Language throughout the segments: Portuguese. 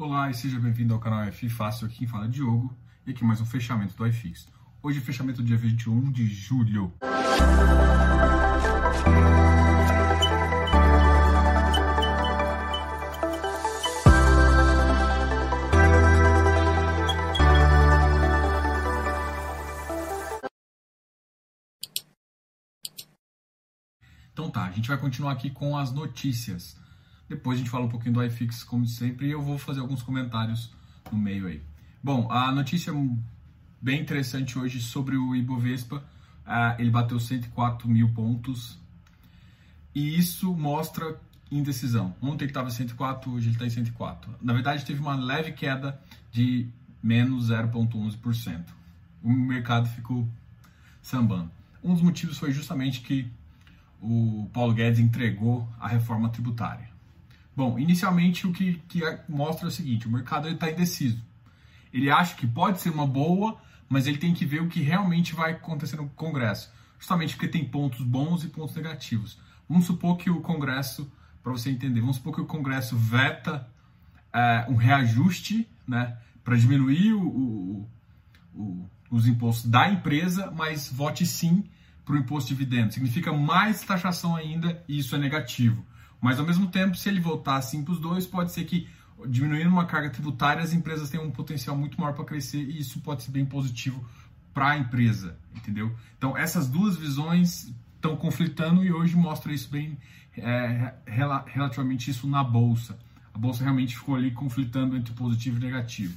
Olá e seja bem-vindo ao canal F Fácil, aqui quem fala é Diogo e aqui mais um fechamento do iFix. Hoje fechamento dia 21 de julho. Então tá, a gente vai continuar aqui com as notícias. Depois a gente fala um pouquinho do iFix, como sempre, e eu vou fazer alguns comentários no meio aí. Bom, a notícia bem interessante hoje sobre o Ibovespa, uh, ele bateu 104 mil pontos, e isso mostra indecisão. Ontem ele estava em 104, hoje ele está em 104. Na verdade, teve uma leve queda de menos 0,11%. O mercado ficou sambando. Um dos motivos foi justamente que o Paulo Guedes entregou a reforma tributária. Bom, inicialmente o que, que é, mostra é o seguinte: o mercado está indeciso. Ele acha que pode ser uma boa, mas ele tem que ver o que realmente vai acontecer no Congresso. Justamente porque tem pontos bons e pontos negativos. Vamos supor que o Congresso, para você entender, vamos supor que o Congresso veta é, um reajuste né, para diminuir o, o, o, os impostos da empresa, mas vote sim para o imposto de dividendos. Significa mais taxação ainda e isso é negativo. Mas ao mesmo tempo, se ele voltar assim para os dois, pode ser que diminuindo uma carga tributária, as empresas tenham um potencial muito maior para crescer e isso pode ser bem positivo para a empresa, entendeu? Então essas duas visões estão conflitando e hoje mostra isso bem é, relativamente isso na bolsa. A bolsa realmente ficou ali conflitando entre positivo e negativo.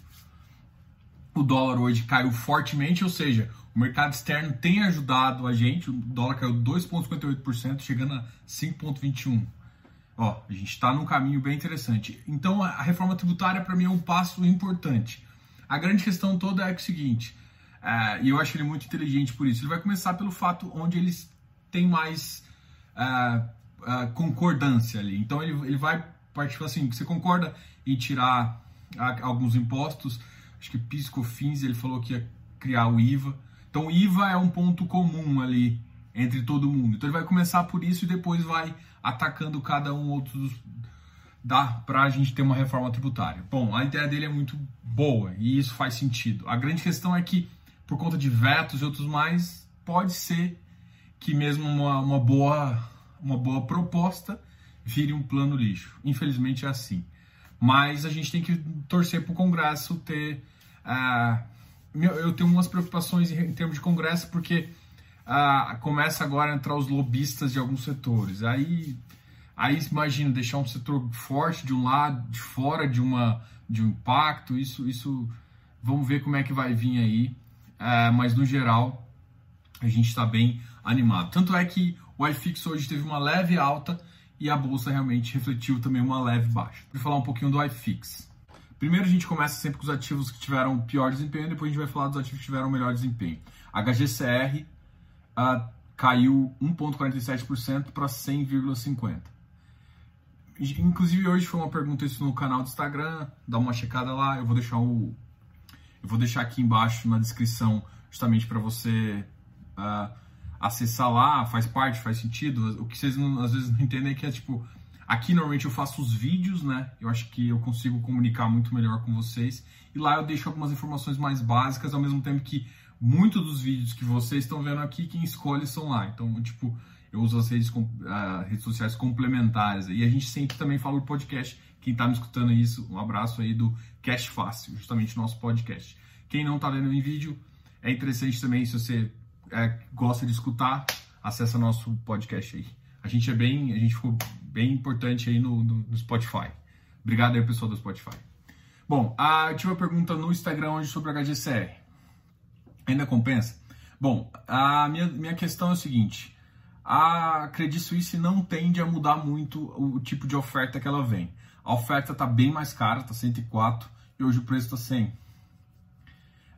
O dólar hoje caiu fortemente, ou seja, o mercado externo tem ajudado a gente. O dólar caiu 2,58%, chegando a 5,21%. Ó, a gente está num caminho bem interessante. Então, a reforma tributária, para mim, é um passo importante. A grande questão toda é, o seguinte, é, e eu acho ele muito inteligente por isso, ele vai começar pelo fato onde eles têm mais é, é concordância ali. Então, ele, ele vai partir assim, você concorda em tirar alguns impostos, acho que Pisco Fins, ele falou que ia criar o IVA. Então, o IVA é um ponto comum ali entre todo mundo. Então, ele vai começar por isso e depois vai atacando cada um outro dá para a gente ter uma reforma tributária. Bom, a ideia dele é muito boa e isso faz sentido. A grande questão é que, por conta de vetos e outros mais, pode ser que mesmo uma, uma boa, uma boa proposta vire um plano lixo. Infelizmente é assim. Mas a gente tem que torcer para o Congresso ter. Uh, eu tenho umas preocupações em termos de Congresso, porque ah, começa agora a entrar os lobistas de alguns setores. Aí, aí imagina deixar um setor forte de um lado, de fora de uma de um impacto. Isso, isso, vamos ver como é que vai vir aí. Ah, mas no geral, a gente está bem animado. Tanto é que o iFix hoje teve uma leve alta e a bolsa realmente refletiu também uma leve baixa. Vou falar um pouquinho do iFix. Primeiro a gente começa sempre com os ativos que tiveram pior desempenho, depois a gente vai falar dos ativos que tiveram melhor desempenho. HGCR caiu 1,47% para 100,50%. Inclusive hoje foi uma pergunta isso no canal do Instagram, dá uma checada lá, eu vou deixar o eu vou deixar aqui embaixo na descrição justamente para você uh, acessar lá, faz parte, faz sentido. O que vocês não, às vezes não entendem é que é tipo aqui normalmente eu faço os vídeos, né? Eu acho que eu consigo comunicar muito melhor com vocês e lá eu deixo algumas informações mais básicas ao mesmo tempo que muitos dos vídeos que vocês estão vendo aqui, quem escolhe são lá. Então, tipo, eu uso as redes, uh, redes sociais complementares. E a gente sempre também fala do podcast. Quem está me escutando isso, um abraço aí do Cash Fácil, justamente nosso podcast. Quem não está vendo em vídeo, é interessante também, se você é, gosta de escutar, acessa nosso podcast aí. A gente é bem, a gente ficou bem importante aí no, no, no Spotify. Obrigado aí, pessoal do Spotify. Bom, a, eu tive uma pergunta no Instagram hoje sobre HGCR. Ainda compensa? Bom, a minha, minha questão é o seguinte: a Credit Suisse não tende a mudar muito o tipo de oferta que ela vem. A oferta está bem mais cara, está 104 e hoje o preço está 100.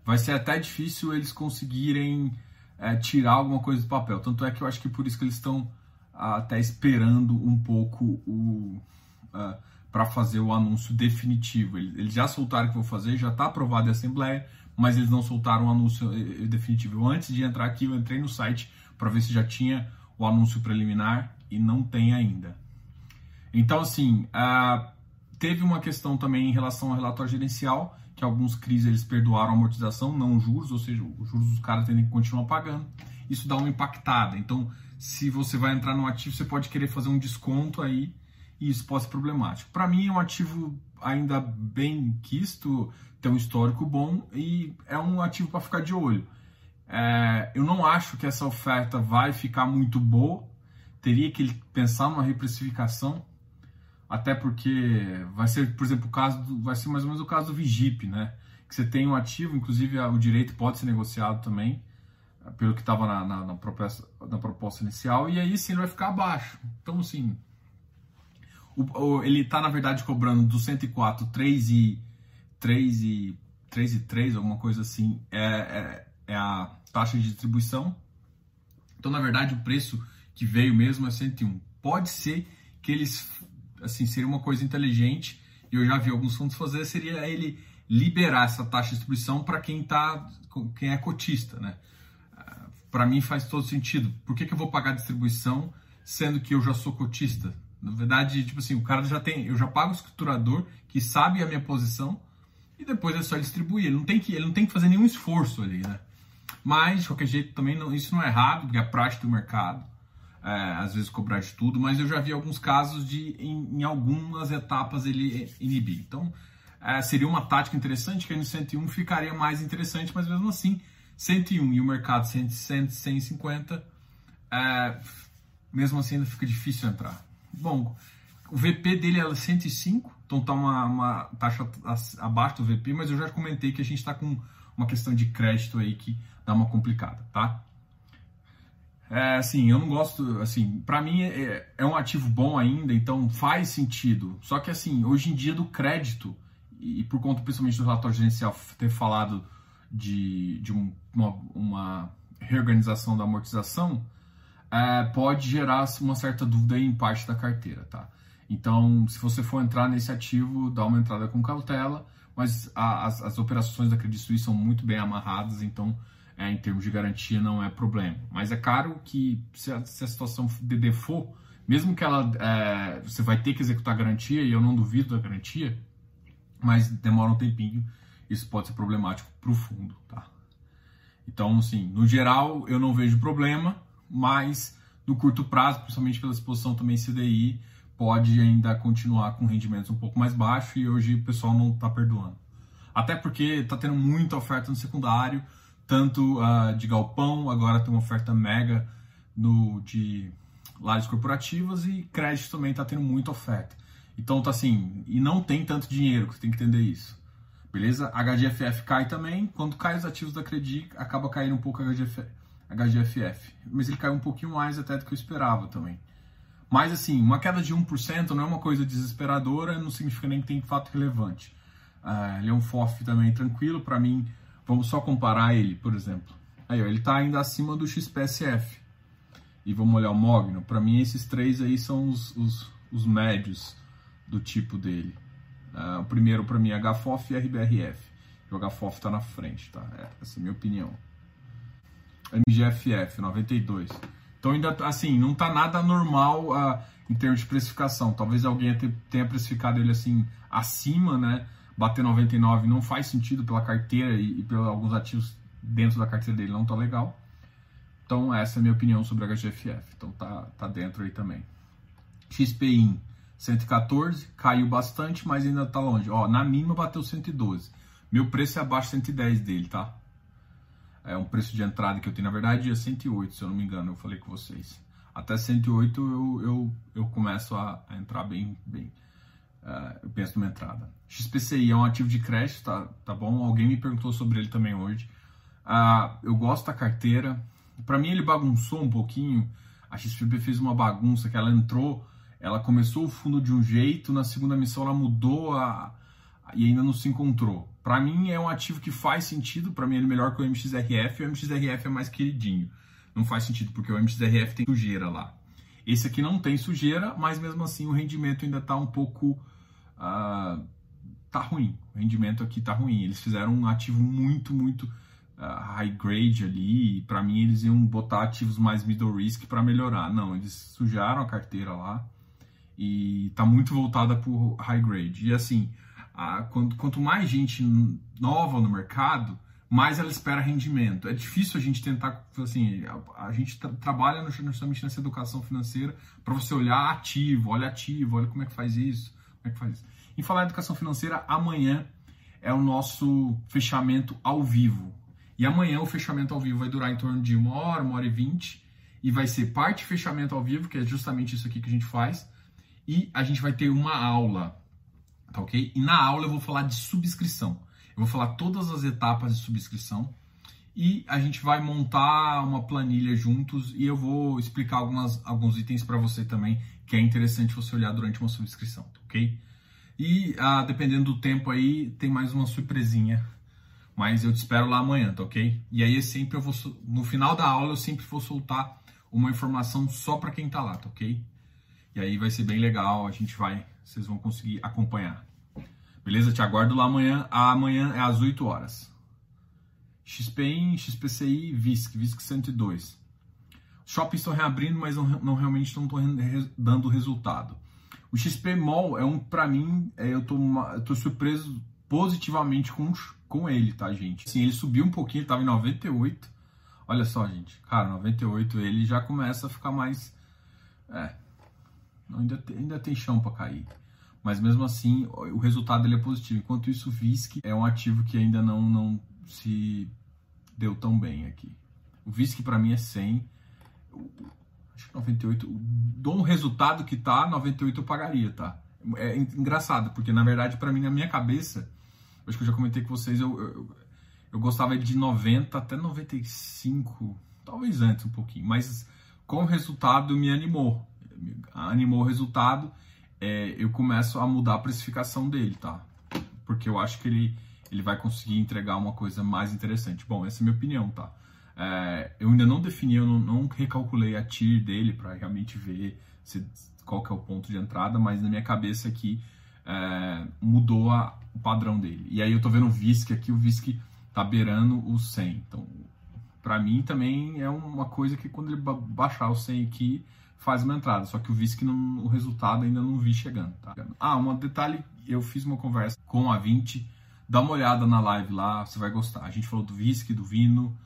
Vai ser até difícil eles conseguirem é, tirar alguma coisa do papel. Tanto é que eu acho que por isso que eles estão até esperando um pouco o uh, para fazer o anúncio definitivo. Eles já soltaram que vou fazer, já está aprovado em assembleia mas eles não soltaram o anúncio eh, eh, definitivo. Antes de entrar aqui, eu entrei no site para ver se já tinha o anúncio preliminar e não tem ainda. Então, assim, uh, teve uma questão também em relação ao relatório gerencial, que alguns CRIs eles perdoaram a amortização, não juros, ou seja, os juros dos caras têm que continuar pagando. Isso dá uma impactada. Então, se você vai entrar no ativo, você pode querer fazer um desconto aí e isso pode ser problemático. Para mim, é um ativo ainda bem quisto, tem um histórico bom e é um ativo para ficar de olho. É, eu não acho que essa oferta vai ficar muito boa, teria que pensar numa reprecificação, até porque vai ser, por exemplo, o caso do, vai ser mais ou menos o caso do Vigip, né? Que você tem um ativo, inclusive o direito pode ser negociado também, pelo que estava na, na, na, proposta, na proposta inicial, e aí sim ele vai ficar abaixo. Então, assim, o, ele está, na verdade, cobrando do 104, 3 e 3 e 3 e 3, alguma coisa assim, é, é, é a taxa de distribuição. Então, na verdade, o preço que veio mesmo é 101. Pode ser que eles, assim, seria uma coisa inteligente, e eu já vi alguns fundos fazer, seria ele liberar essa taxa de distribuição para quem tá, quem é cotista, né? Para mim faz todo sentido. Por que, que eu vou pagar distribuição sendo que eu já sou cotista? Na verdade, tipo assim, o cara já tem, eu já pago o escriturador que sabe a minha posição e depois é só distribuir. Ele não tem que, ele não tem que fazer nenhum esforço ali, né? Mas de qualquer jeito também não, isso não é errado, porque é a prática do mercado é, às vezes cobrar de tudo, mas eu já vi alguns casos de em, em algumas etapas ele inibir. Então é, seria uma tática interessante que no 101 ficaria mais interessante, mas mesmo assim 101 e o mercado 100, 100 150, é, mesmo assim ainda fica difícil entrar. Bom, o VP dele é 105, então está uma, uma taxa abaixo do VP, mas eu já comentei que a gente está com uma questão de crédito aí que dá uma complicada, tá? É, assim, eu não gosto, assim, para mim é, é, um ativo bom ainda, então faz sentido. Só que assim, hoje em dia do crédito, e por conta principalmente do relatório gerencial ter falado de, de um, uma, uma, reorganização da amortização, é, pode gerar uma certa dúvida em parte da carteira, tá? Então, se você for entrar nesse ativo, dá uma entrada com cautela, mas a, as, as operações da Credit Suisse são muito bem amarradas, então é, em termos de garantia não é problema. Mas é claro que se a, se a situação de default, mesmo que ela é, você vai ter que executar a garantia, e eu não duvido da garantia, mas demora um tempinho, isso pode ser problemático para o fundo. Tá? Então, assim, no geral eu não vejo problema, mas no curto prazo, principalmente pela exposição também CDI, pode ainda continuar com rendimentos um pouco mais baixos e hoje o pessoal não está perdoando. Até porque está tendo muita oferta no secundário, tanto uh, de galpão, agora tem uma oferta mega no, de lajes corporativas e crédito também está tendo muita oferta. Então tá assim, e não tem tanto dinheiro, você tem que entender isso. Beleza? HGFF cai também, quando cai os ativos da Credit, acaba caindo um pouco a HGF, HGFF. Mas ele caiu um pouquinho mais até do que eu esperava também. Mas assim, uma queda de 1% não é uma coisa desesperadora, não significa nem que tem fato relevante. Uh, ele é um FOF também tranquilo, para mim Vamos só comparar ele, por exemplo. Aí, ó, ele está ainda acima do XPSF. E vamos olhar o Mogno. Para mim, esses três aí são os, os, os médios do tipo dele. Uh, o primeiro, para mim, é HFOF e RBRF. O HFOF está na frente, tá? É, essa é a minha opinião. MGFF, 92. Então, ainda, assim, não está nada normal uh, em termos de precificação. Talvez alguém tenha precificado ele, assim, acima, né? bater 99 não faz sentido pela carteira e, e pelos alguns ativos dentro da carteira dele não tá legal. Então essa é a minha opinião sobre a HGFF. Então tá, tá dentro aí também. XPIN 114, caiu bastante, mas ainda tá longe. Ó, na mínima bateu 112. Meu preço é abaixo de 110 dele, tá? É um preço de entrada que eu tenho, na verdade, é 108, se eu não me engano, eu falei com vocês. Até 108 eu, eu, eu começo a, a entrar bem, bem uh, eu penso numa entrada. XPCI é um ativo de crédito, tá, tá bom? Alguém me perguntou sobre ele também hoje. Uh, eu gosto da carteira. Para mim ele bagunçou um pouquinho. A XPP fez uma bagunça que ela entrou, ela começou o fundo de um jeito, na segunda missão ela mudou a, e ainda não se encontrou. Para mim é um ativo que faz sentido, para mim ele é melhor que o MXRF, e o MXRF é mais queridinho. Não faz sentido porque o MXRF tem sujeira lá. Esse aqui não tem sujeira, mas mesmo assim o rendimento ainda está um pouco uh, tá ruim. O rendimento aqui tá ruim. Eles fizeram um ativo muito, muito uh, high grade ali. Para mim, eles iam botar ativos mais middle risk para melhorar. Não, eles sujaram a carteira lá e está muito voltada para o high grade. E assim, quanto, quanto mais gente nova no mercado, mais ela espera rendimento. É difícil a gente tentar, assim, a, a gente tra trabalha no, justamente nessa educação financeira para você olhar ativo, olha ativo, olha como é que faz isso, como é que faz isso. Em falar em educação financeira, amanhã é o nosso fechamento ao vivo. E amanhã o fechamento ao vivo vai durar em torno de uma hora, uma hora e vinte, e vai ser parte fechamento ao vivo, que é justamente isso aqui que a gente faz, e a gente vai ter uma aula, tá ok? E na aula eu vou falar de subscrição. Eu vou falar todas as etapas de subscrição e a gente vai montar uma planilha juntos e eu vou explicar algumas, alguns itens para você também que é interessante você olhar durante uma subscrição, tá ok? E ah, dependendo do tempo aí, tem mais uma surpresinha. Mas eu te espero lá amanhã, tá ok? E aí sempre eu vou no final da aula eu sempre vou soltar uma informação só para quem tá lá, tá ok? E aí vai ser bem legal, a gente vai, vocês vão conseguir acompanhar. Beleza? Te aguardo lá amanhã. Amanhã é às 8 horas. XPIN, XPCI, VISC, VISC 102. Shoppings estão reabrindo, mas não, não realmente estão dando resultado. O XP Mall é um, para mim, é, eu, tô, eu tô surpreso positivamente com, com ele, tá, gente? Sim, ele subiu um pouquinho, ele tava em 98. Olha só, gente. Cara, 98 ele já começa a ficar mais. É. Ainda tem, ainda tem chão para cair mas mesmo assim o resultado ele é positivo. Enquanto isso, o VISC é um ativo que ainda não, não se deu tão bem aqui. O VISC para mim é 100, acho que 98, do resultado que tá, 98 eu pagaria, tá? É engraçado, porque na verdade para mim, na minha cabeça, acho que eu já comentei com vocês, eu, eu, eu gostava de 90 até 95, talvez antes um pouquinho, mas com o resultado me animou, animou o resultado é, eu começo a mudar a precificação dele, tá? Porque eu acho que ele, ele vai conseguir entregar uma coisa mais interessante. Bom, essa é a minha opinião, tá? É, eu ainda não defini, eu não, não recalculei a TIR dele para realmente ver se, qual que é o ponto de entrada, mas na minha cabeça aqui é, mudou a, o padrão dele. E aí eu tô vendo o VISC aqui, o VISC tá beirando o 100. Então, para mim também é uma coisa que quando ele baixar o 100 aqui, faz uma entrada, só que o VISC não, o resultado ainda não vi chegando, tá? Ah, um detalhe, eu fiz uma conversa com a 20, dá uma olhada na live lá, você vai gostar. A gente falou do VISC, do Vino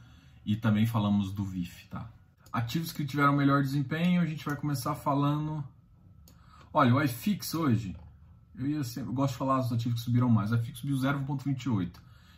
e também falamos do VIF, tá? Ativos que tiveram melhor desempenho, a gente vai começar falando... Olha, o iFix hoje, eu, ia sempre, eu gosto de falar dos ativos que subiram mais. O iFix subiu 0,28,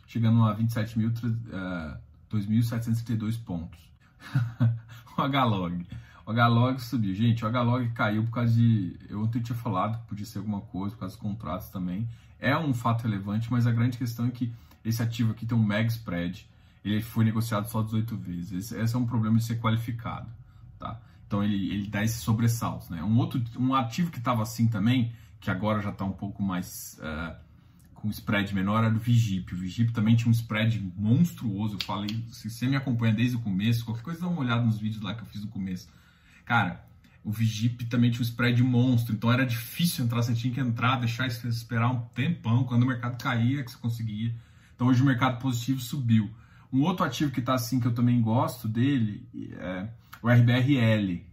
chegando a 27.732 uh, pontos. o Hlog o Hlog subiu. Gente, o Hlog caiu por causa de. Eu ontem tinha falado que podia ser alguma coisa, por causa dos contratos também. É um fato relevante, mas a grande questão é que esse ativo aqui tem um mega spread. Ele foi negociado só 18 vezes. Esse, esse é um problema de ser qualificado. Tá? Então ele, ele dá esse sobressalto. Né? Um outro um ativo que estava assim também, que agora já está um pouco mais. Uh, com spread menor era do Vigip. O Vigip também tinha um spread monstruoso. Eu falei, se você me acompanha desde o começo, qualquer coisa dá uma olhada nos vídeos lá que eu fiz no começo. Cara, o Vigip também tinha um spread monstro, então era difícil entrar, você tinha que entrar, deixar esperar um tempão, quando o mercado caía que você conseguia. Então hoje o mercado positivo subiu. Um outro ativo que está assim, que eu também gosto dele, é o RBRL,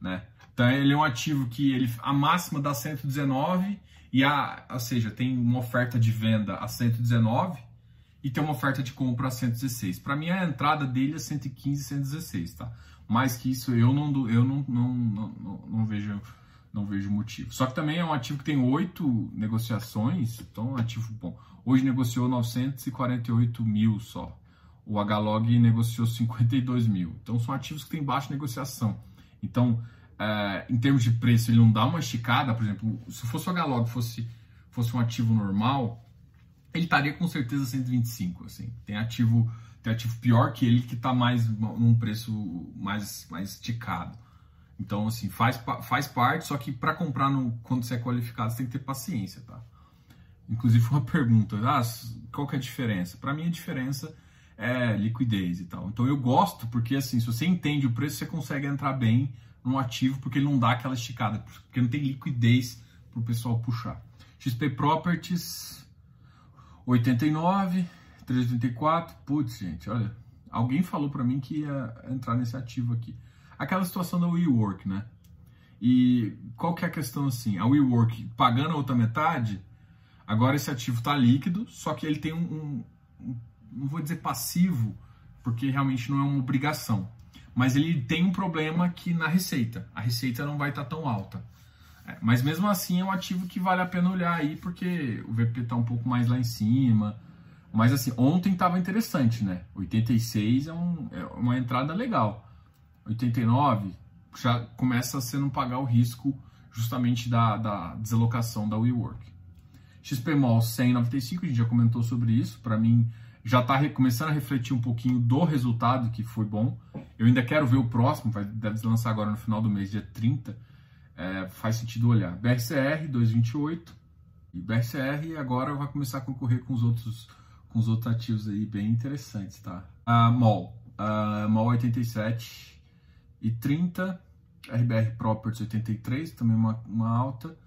né? Então ele é um ativo que ele, a máxima dá 119 e a, ou seja, tem uma oferta de venda a 119 e tem uma oferta de compra a 116. Para mim a entrada dele é 115, 116, tá? Mais que isso eu não, eu não, não, não, não, vejo não vejo motivo. Só que também é um ativo que tem oito negociações, então é um ativo bom. Hoje negociou 948 mil só. O Hlog negociou 52 mil. Então são ativos que têm baixa negociação. Então, é, em termos de preço, ele não dá uma esticada, por exemplo, se fosse o Hlog fosse, fosse um ativo normal, ele estaria com certeza 125. Assim. Tem ativo ativo pior que ele que está mais num preço mais, mais esticado. Então, assim, faz, faz parte, só que para comprar no, quando você é qualificado, você tem que ter paciência, tá? Inclusive, uma pergunta, ah, qual que é a diferença? Para mim, a diferença é liquidez e tal. Então, eu gosto porque, assim, se você entende o preço, você consegue entrar bem no ativo, porque ele não dá aquela esticada, porque não tem liquidez para o pessoal puxar. XP Properties, 89, 334, putz, gente, olha, alguém falou para mim que ia entrar nesse ativo aqui. Aquela situação da WeWork, né? E qual que é a questão assim? A WeWork pagando a outra metade, agora esse ativo está líquido, só que ele tem um, um, não vou dizer passivo, porque realmente não é uma obrigação, mas ele tem um problema que na receita, a receita não vai estar tá tão alta. É, mas mesmo assim é um ativo que vale a pena olhar aí, porque o VP está um pouco mais lá em cima. Mas assim, ontem estava interessante, né? 86 é, um, é uma entrada legal. 89 já começa a ser não pagar o risco justamente da, da deslocação da WeWork. XPMOL 195, a gente já comentou sobre isso. Para mim, já está começando a refletir um pouquinho do resultado, que foi bom. Eu ainda quero ver o próximo, vai, deve lançar agora no final do mês, dia 30 é, faz sentido olhar. BRCR 228 e BRCR agora vai começar a concorrer com os outros com os outros ativos aí bem interessantes, tá? A MOL, a MOL 87 e 30, RBR Properties 83, também uma, uma alta.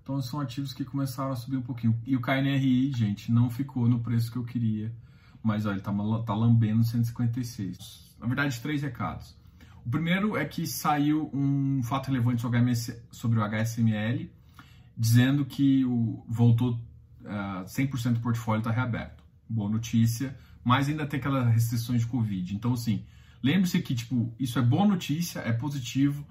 Então são ativos que começaram a subir um pouquinho. E o KNRI, gente, não ficou no preço que eu queria, mas olha, ele tá, tá lambendo 156. Na verdade, três recados. O primeiro é que saiu um fato relevante sobre o HSML, dizendo que o, voltou uh, 100% do portfólio está reaberto. Boa notícia, mas ainda tem aquelas restrições de Covid. Então, assim, lembre-se que tipo, isso é boa notícia, é positivo,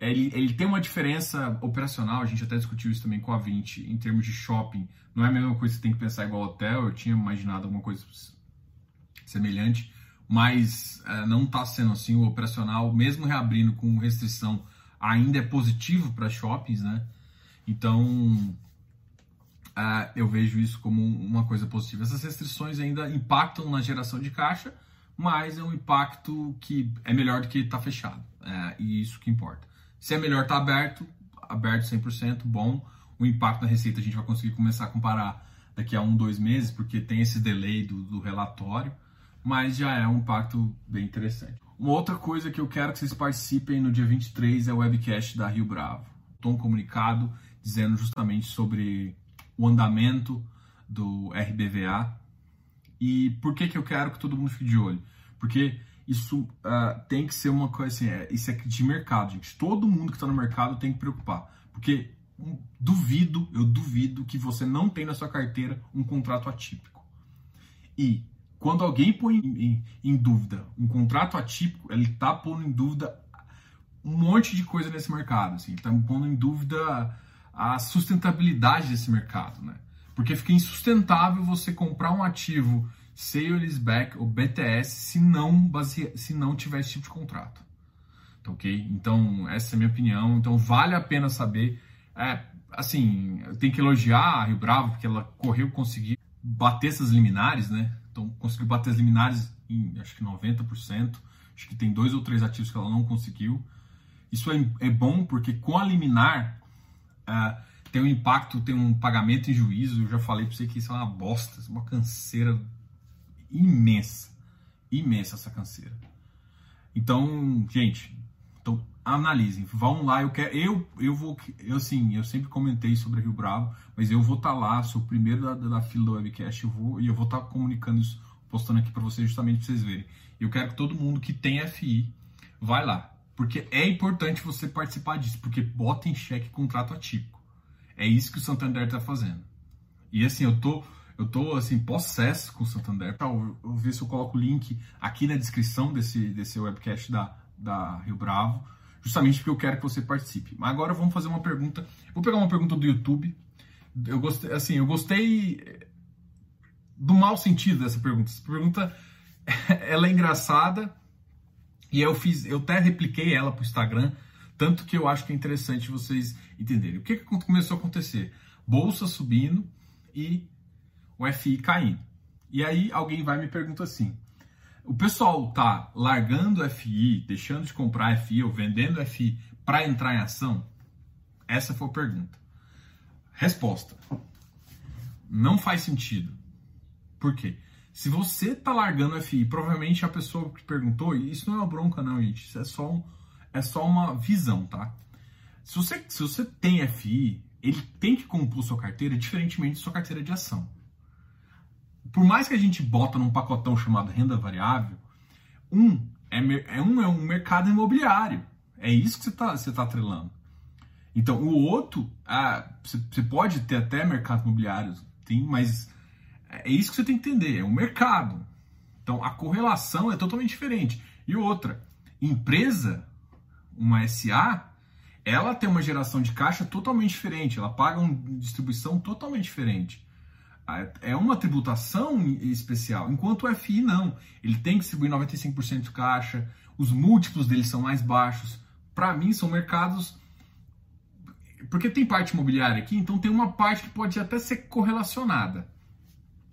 ele, ele, tem uma diferença operacional, a gente até discutiu isso também com a 20, em termos de shopping. Não é a mesma coisa que você tem que pensar igual hotel, eu tinha imaginado alguma coisa semelhante mas é, não está sendo assim. O operacional, mesmo reabrindo com restrição, ainda é positivo para shoppings, né? Então, é, eu vejo isso como uma coisa positiva. Essas restrições ainda impactam na geração de caixa, mas é um impacto que é melhor do que estar tá fechado. É, e isso que importa. Se é melhor estar tá aberto, aberto 100%, bom. O impacto na receita a gente vai conseguir começar a comparar daqui a um, dois meses, porque tem esse delay do, do relatório mas já é um impacto bem interessante. Uma outra coisa que eu quero que vocês participem no dia 23 é o webcast da Rio Bravo. Um comunicado dizendo justamente sobre o andamento do RBVA e por que, que eu quero que todo mundo fique de olho. Porque isso uh, tem que ser uma coisa assim, é, isso é de mercado, gente. Todo mundo que está no mercado tem que preocupar. Porque um, duvido, eu duvido que você não tem na sua carteira um contrato atípico. E quando alguém põe em, em, em dúvida um contrato atípico, ele está pondo em dúvida um monte de coisa nesse mercado, assim, está pondo em dúvida a sustentabilidade desse mercado, né? Porque fica insustentável você comprar um ativo sale leaseback ou BTS se não base... se não tiver esse tipo de contrato. Tá ok? Então, essa é a minha opinião. Então, vale a pena saber. É, assim, tem que elogiar a Rio Bravo, porque ela correu conseguir bater essas liminares, né? Então conseguiu bater as liminares em acho que 90%. Acho que tem dois ou três ativos que ela não conseguiu. Isso é, é bom porque com a liminar uh, tem um impacto, tem um pagamento em juízo. Eu já falei para você que isso é uma bosta, é uma canseira imensa. Imensa essa canseira. Então, gente, então analisem, vão lá, eu quero, eu, eu vou, eu assim, eu sempre comentei sobre Rio Bravo, mas eu vou estar tá lá, sou o primeiro da, da fila do webcast, eu vou e eu vou estar tá comunicando isso, postando aqui para vocês justamente para vocês verem. Eu quero que todo mundo que tem FI vai lá, porque é importante você participar disso, porque bota em xeque contrato atípico. É isso que o Santander está fazendo. E assim, eu tô eu tô assim possesso com o Santander. Eu, eu ver se eu coloco o link aqui na descrição desse desse webcast da da Rio Bravo, justamente porque eu quero que você participe. Mas agora vamos fazer uma pergunta. Vou pegar uma pergunta do YouTube. Eu gostei, assim, eu gostei eh, do mau sentido dessa pergunta. Essa pergunta ela é engraçada e eu fiz, eu até repliquei ela para o Instagram, tanto que eu acho que é interessante vocês entenderem. O que, que começou a acontecer? Bolsa subindo e o FI caindo. E aí alguém vai me pergunta assim: o pessoal tá largando FI, deixando de comprar FI ou vendendo FI para entrar em ação? Essa foi a pergunta. Resposta: não faz sentido. Por quê? Se você tá largando FI, provavelmente a pessoa que perguntou, isso não é uma bronca não, gente, isso é só, um, é só uma visão, tá? Se você, se você tem FI, ele tem que compor sua carteira diferentemente de sua carteira de ação por mais que a gente bota num pacotão chamado renda variável, um é, é um, é um mercado imobiliário. É isso que você está você tá atrelando. Então, o outro, ah, você pode ter até mercado imobiliário, tem, mas é isso que você tem que entender, é o mercado. Então, a correlação é totalmente diferente. E outra, empresa, uma SA, ela tem uma geração de caixa totalmente diferente, ela paga uma distribuição totalmente diferente. É uma tributação especial, enquanto o FI não. Ele tem que distribuir 95% de caixa, os múltiplos dele são mais baixos. Para mim, são mercados. Porque tem parte imobiliária aqui, então tem uma parte que pode até ser correlacionada.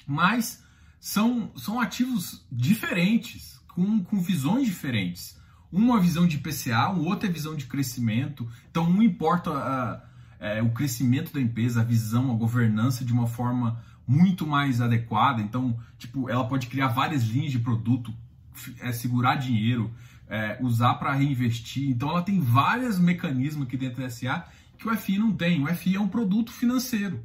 Mas são, são ativos diferentes, com, com visões diferentes. Uma visão de PCA, o outro é visão de crescimento. Então, um importa a, é, o crescimento da empresa, a visão, a governança de uma forma muito mais adequada. Então, tipo, ela pode criar várias linhas de produto, é, segurar dinheiro, é, usar para reinvestir. Então, ela tem vários mecanismos aqui dentro da SA que o FI não tem. O FI é um produto financeiro.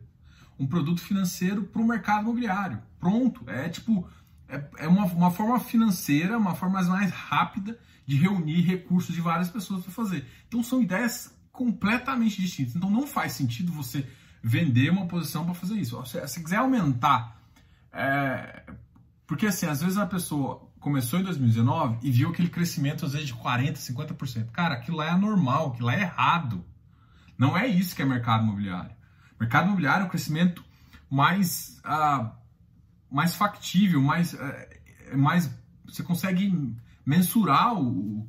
Um produto financeiro para o mercado imobiliário. Pronto. É tipo, é, é uma, uma forma financeira, uma forma mais rápida de reunir recursos de várias pessoas para fazer. Então, são ideias completamente distintas. Então, não faz sentido você vender uma posição para fazer isso. Se você quiser aumentar, é... porque assim, às vezes a pessoa começou em 2019 e viu aquele crescimento às vezes de 40%, 50%. Cara, aquilo lá é anormal, aquilo lá é errado. Não é isso que é mercado imobiliário. Mercado imobiliário é um crescimento mais, uh, mais factível, mais, uh, mais você consegue mensurar o,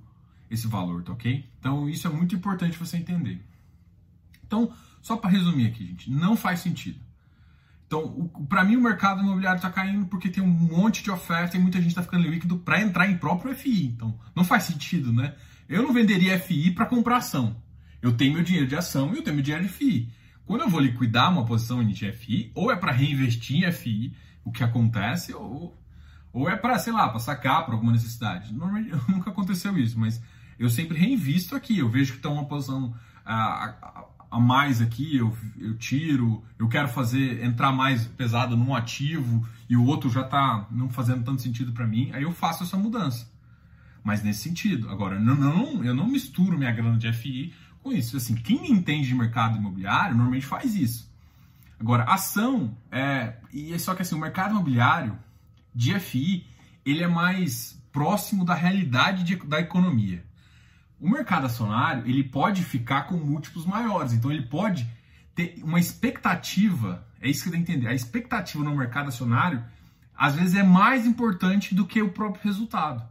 esse valor, tá ok? Então isso é muito importante você entender. Então, só para resumir aqui, gente, não faz sentido. Então, para mim, o mercado imobiliário está caindo porque tem um monte de oferta e muita gente está ficando líquido para entrar em próprio FI. Então, não faz sentido, né? Eu não venderia FI para comprar ação. Eu tenho meu dinheiro de ação e eu tenho meu dinheiro de FI. Quando eu vou liquidar uma posição em FI, ou é para reinvestir em FI, o que acontece, ou, ou é para, sei lá, para sacar para alguma necessidade. Normalmente nunca aconteceu isso, mas eu sempre reinvisto aqui. Eu vejo que está uma posição. A, a mais aqui, eu, eu tiro, eu quero fazer entrar mais pesado num ativo e o outro já está não fazendo tanto sentido para mim, aí eu faço essa mudança. Mas nesse sentido. Agora, não, não, eu não misturo minha grana de FI com isso. Assim, quem entende de mercado imobiliário normalmente faz isso. Agora, ação é. E é só que assim, o mercado imobiliário de FI ele é mais próximo da realidade de, da economia. O mercado acionário ele pode ficar com múltiplos maiores, então ele pode ter uma expectativa, é isso que tem que entender, a expectativa no mercado acionário às vezes é mais importante do que o próprio resultado.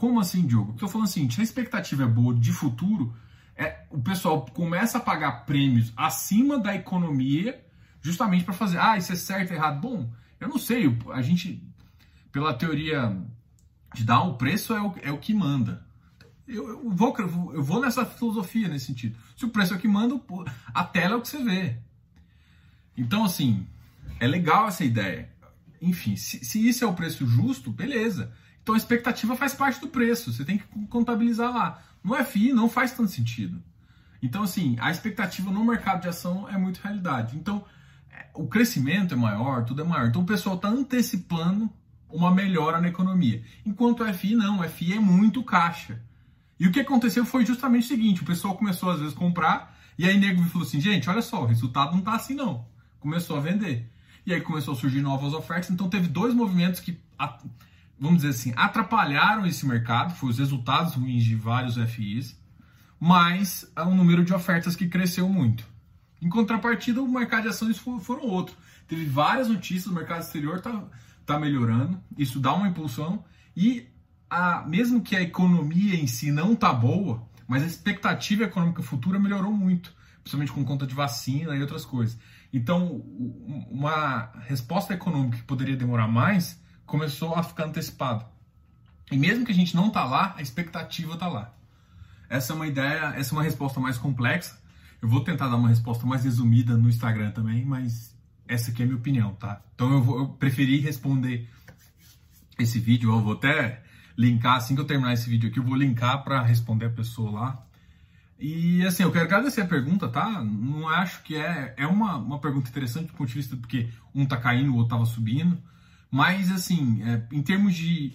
Como assim, Diogo? Estou falando assim, se a expectativa é boa de futuro, é, o pessoal começa a pagar prêmios acima da economia justamente para fazer, ah, isso é certo, errado. Bom, eu não sei, a gente, pela teoria de dar o preço é o, é o que manda. Eu, eu, vou, eu vou nessa filosofia nesse sentido. Se o preço é o que manda, a tela é o que você vê. Então, assim, é legal essa ideia. Enfim, se, se isso é o preço justo, beleza. Então a expectativa faz parte do preço, você tem que contabilizar lá. No FI não faz tanto sentido. Então, assim, a expectativa no mercado de ação é muito realidade. Então, é, o crescimento é maior, tudo é maior. Então, o pessoal está antecipando uma melhora na economia. Enquanto o FI não, o FI é muito caixa. E o que aconteceu foi justamente o seguinte: o pessoal começou às vezes a comprar, e aí nego falou assim: gente, olha só, o resultado não tá assim não. Começou a vender. E aí começou a surgir novas ofertas. Então teve dois movimentos que, vamos dizer assim, atrapalharam esse mercado, foi os resultados ruins de vários FIs, mas um número de ofertas que cresceu muito. Em contrapartida, o mercado de ações foram outro. Teve várias notícias, o mercado exterior está tá melhorando, isso dá uma impulsão, e a, mesmo que a economia em si não tá boa, mas a expectativa econômica futura melhorou muito, principalmente com conta de vacina e outras coisas. Então, uma resposta econômica que poderia demorar mais começou a ficar antecipada. E mesmo que a gente não tá lá, a expectativa tá lá. Essa é uma ideia, essa é uma resposta mais complexa. Eu vou tentar dar uma resposta mais resumida no Instagram também, mas essa aqui é a minha opinião, tá? Então eu, vou, eu preferi responder esse vídeo, eu vou até linkar, assim que eu terminar esse vídeo aqui, eu vou linkar para responder a pessoa lá. E assim, eu quero agradecer a pergunta, tá? Não acho que é. É uma, uma pergunta interessante do ponto de vista porque um tá caindo, o outro tava subindo. Mas assim, é, em termos de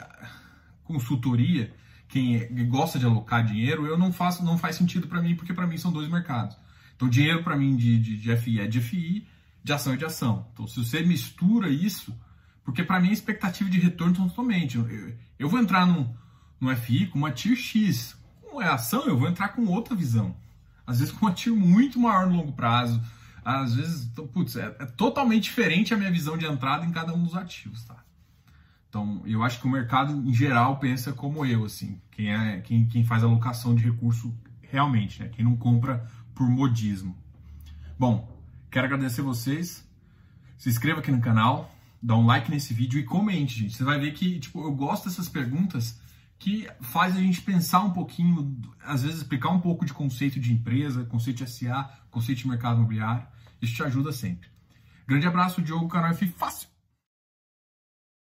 consultoria, quem é, gosta de alocar dinheiro, eu não faço, não faz sentido para mim, porque para mim são dois mercados. Então, dinheiro para mim de, de, de, FI é de FI, de ação é de ação. Então, se você mistura isso, porque para mim a expectativa de retorno totalmente. Eu, eu vou entrar num, num FI com uma TIR X. Como é ação, eu vou entrar com outra visão. Às vezes com uma TIR muito maior no longo prazo. Às vezes, putz, é, é totalmente diferente a minha visão de entrada em cada um dos ativos, tá? Então, eu acho que o mercado em geral pensa como eu, assim, quem é quem, quem faz alocação de recurso realmente, né? Quem não compra por modismo. Bom, quero agradecer vocês. Se inscreva aqui no canal, dá um like nesse vídeo e comente, gente. Você vai ver que, tipo, eu gosto dessas perguntas que faz a gente pensar um pouquinho, às vezes explicar um pouco de conceito de empresa, conceito de SA, conceito de mercado imobiliário. Isso te ajuda sempre. Grande abraço, Diogo, canal F Fácil.